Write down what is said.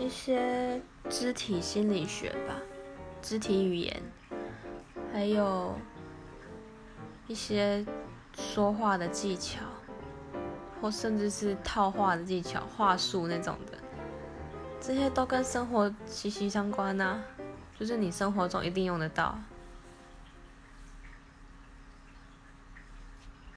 一些肢体心理学吧肢体语言还有一些说话的技巧或甚至是套话的技巧话术那种的。这些都跟生活息息相关呐就是你生活中一定用得到。